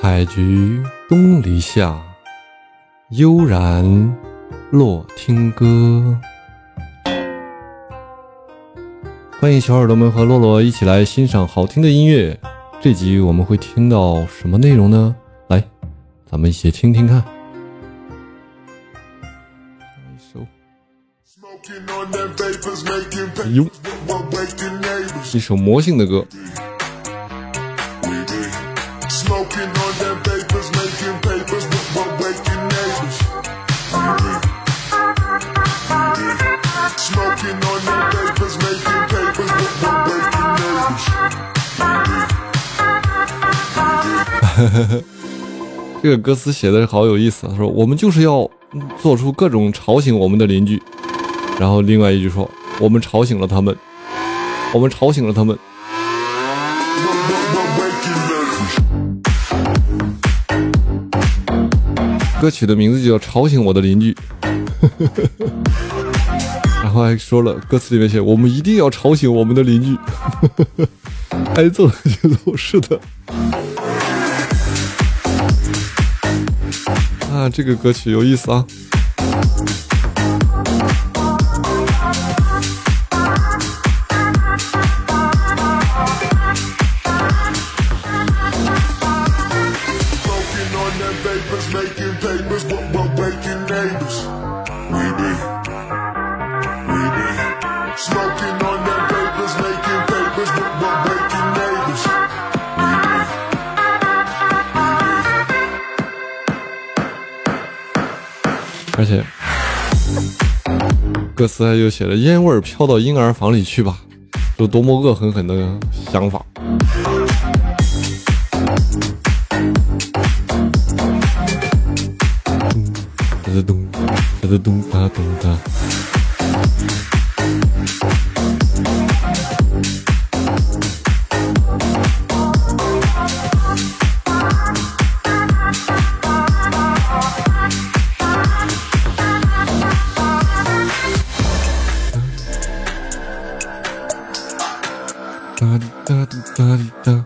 采菊东篱下，悠然落听歌。欢迎小耳朵们和洛洛一起来欣赏好听的音乐。这集我们会听到什么内容呢？来，咱们一起听听看。一首，哎呦，一首魔性的歌。这个歌词写的好有意思，他说我们就是要做出各种吵醒我们的邻居，然后另外一句说我们吵醒了他们，我们吵醒了他们。歌曲的名字就叫《吵醒我的邻居》，然后还说了歌词里面写我们一定要吵醒我们的邻居，挨揍的节奏，是的。啊，这个歌曲有意思啊！歌词还就写着“烟味飘到婴儿房里去吧”，有多么恶狠狠的想法！咚咚咚咚哒咚哒咚。哒哒嘟哒滴哒。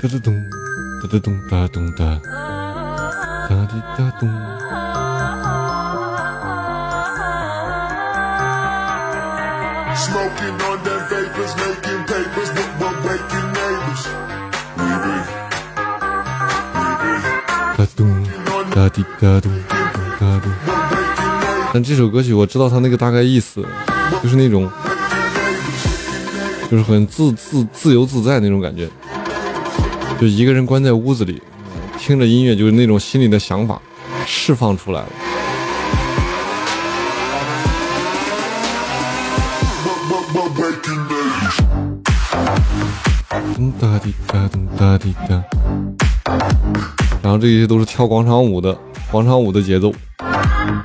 哒哒咚，哒哒咚哒咚哒，哒滴哒咚。Smoking on them vapors, making papers, but we're waking neighbors. 哒咚，哒滴哒咚，哒咚。但这首歌曲我知道它那个大概意思，就是那种，就是很自自自由自在那种感觉，就一个人关在屋子里，听着音乐，就是那种心里的想法释放出来了。哒滴哒咚哒滴哒，然后这些都是跳广场舞的广场舞的节奏。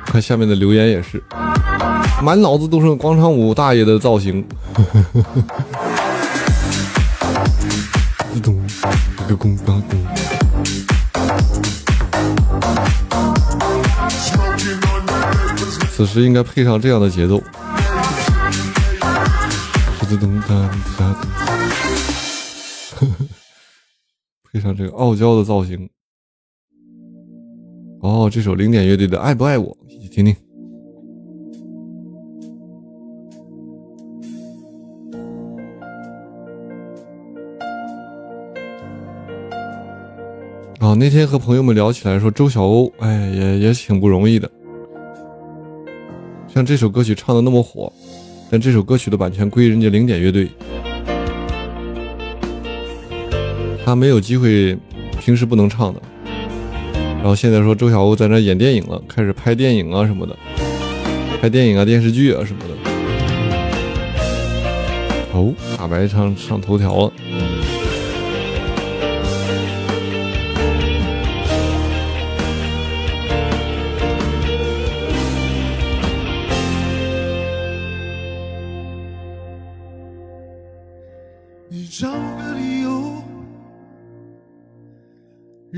看下面的留言也是，满脑子都是广场舞大爷的造型。咚，一个咚当咚，此时应该配上这样的节奏。咚咚哒哒配上这个傲娇的造型。哦，这首零点乐队的《爱不爱我》，一起听听。啊、那天和朋友们聊起来说，周晓鸥，哎，也也挺不容易的。像这首歌曲唱的那么火，但这首歌曲的版权归人家零点乐队，他没有机会，平时不能唱的。然后现在说周晓鸥在那演电影了，开始拍电影啊什么的，拍电影啊电视剧啊什么的。哦，大白上上头条了。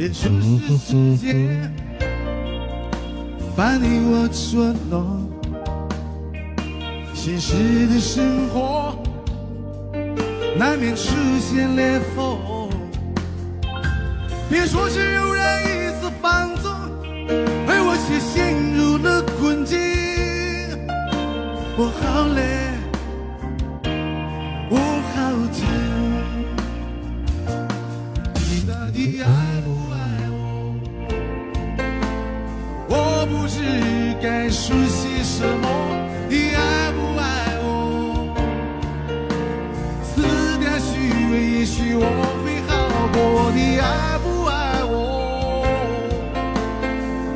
别说是时间把你我捉弄，现实的生活难免出现裂缝。别说是偶然许我会好过。你爱不爱我？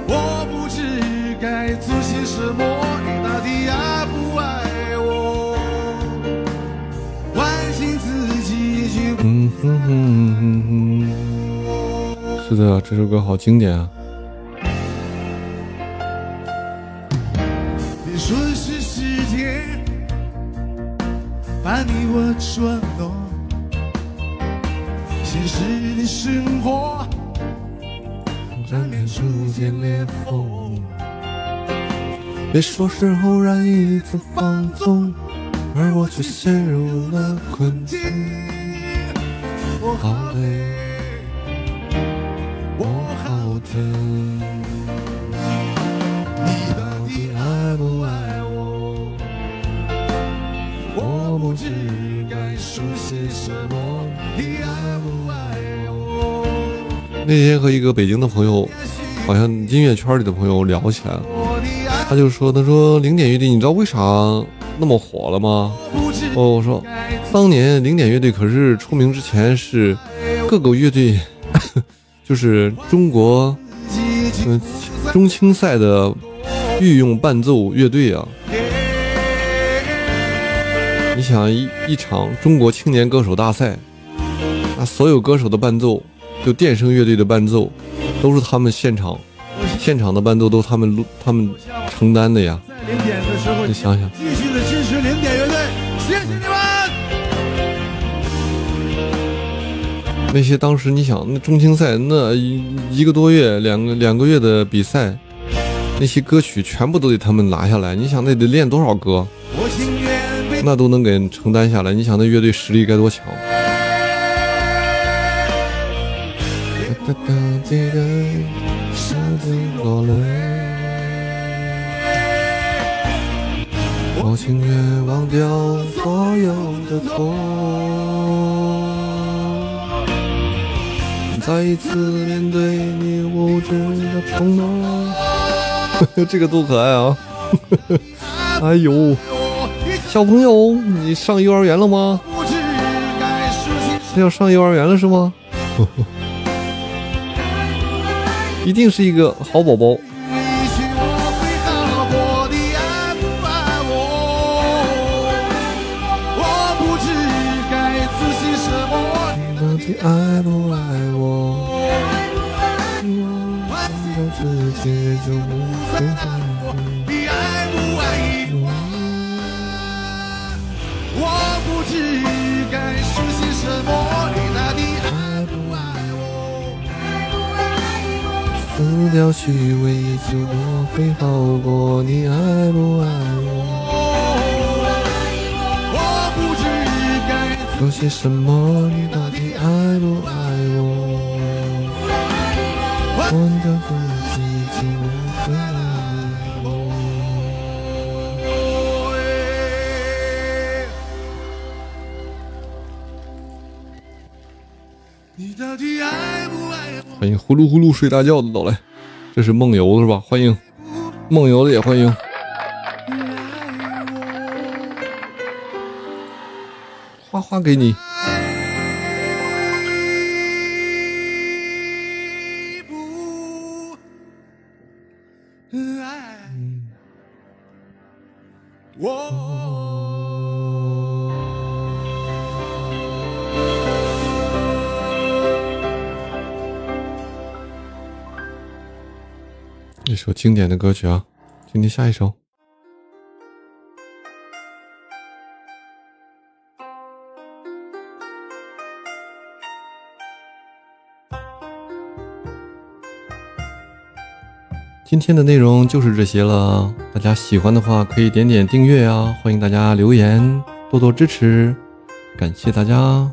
我不知该做些什么，你到底爱不爱我？唤醒自己，却不嗯哼哼哼哼，是的，这首歌好经典啊！别说是时间把你我捉弄，生活难免出现裂缝。别说是偶然一次放纵，而我却陷入了困境。我好累，我好疼，你到底爱不爱我？我不知该说些什么，你爱不爱？那天和一个北京的朋友，好像音乐圈里的朋友聊起来了，他就说：“他说零点乐队，你知道为啥那么火了吗？”哦，我说，当年零点乐队可是出名之前是各个乐队，就是中国嗯中青赛的御用伴奏乐队啊。你想一一场中国青年歌手大赛，那所有歌手的伴奏，就电声乐队的伴奏，都是他们现场现场的伴奏都他们录他们承担的呀。在零点的时候，你想想，继续的支持零点乐队，谢谢你们。那些当时你想那中青赛那一一个多月两个两个月的比赛，那些歌曲全部都得他们拿下来。你想那得练多少歌，那都能给承担下来。你想那乐队实力该多强？我情愿忘掉所有的痛，再一次面对你无知的。这个多可爱啊！哎呦，小朋友，你上幼儿园了吗？要上幼儿园了是吗？一定是一个好宝宝。爱不爱我？我。自己就不会爱你。你爱不爱我？我不知该说些什么。撕掉虚伪，也就我会好过。你爱不爱我？我不知该做些什么？你到底爱不爱我？忘掉欢迎呼噜呼噜睡大觉的到来，这是梦游是吧？欢迎梦游的也欢迎。花花给你，一首经典的歌曲啊，听听下一首。今天的内容就是这些了，大家喜欢的话可以点点订阅啊，欢迎大家留言，多多支持，感谢大家。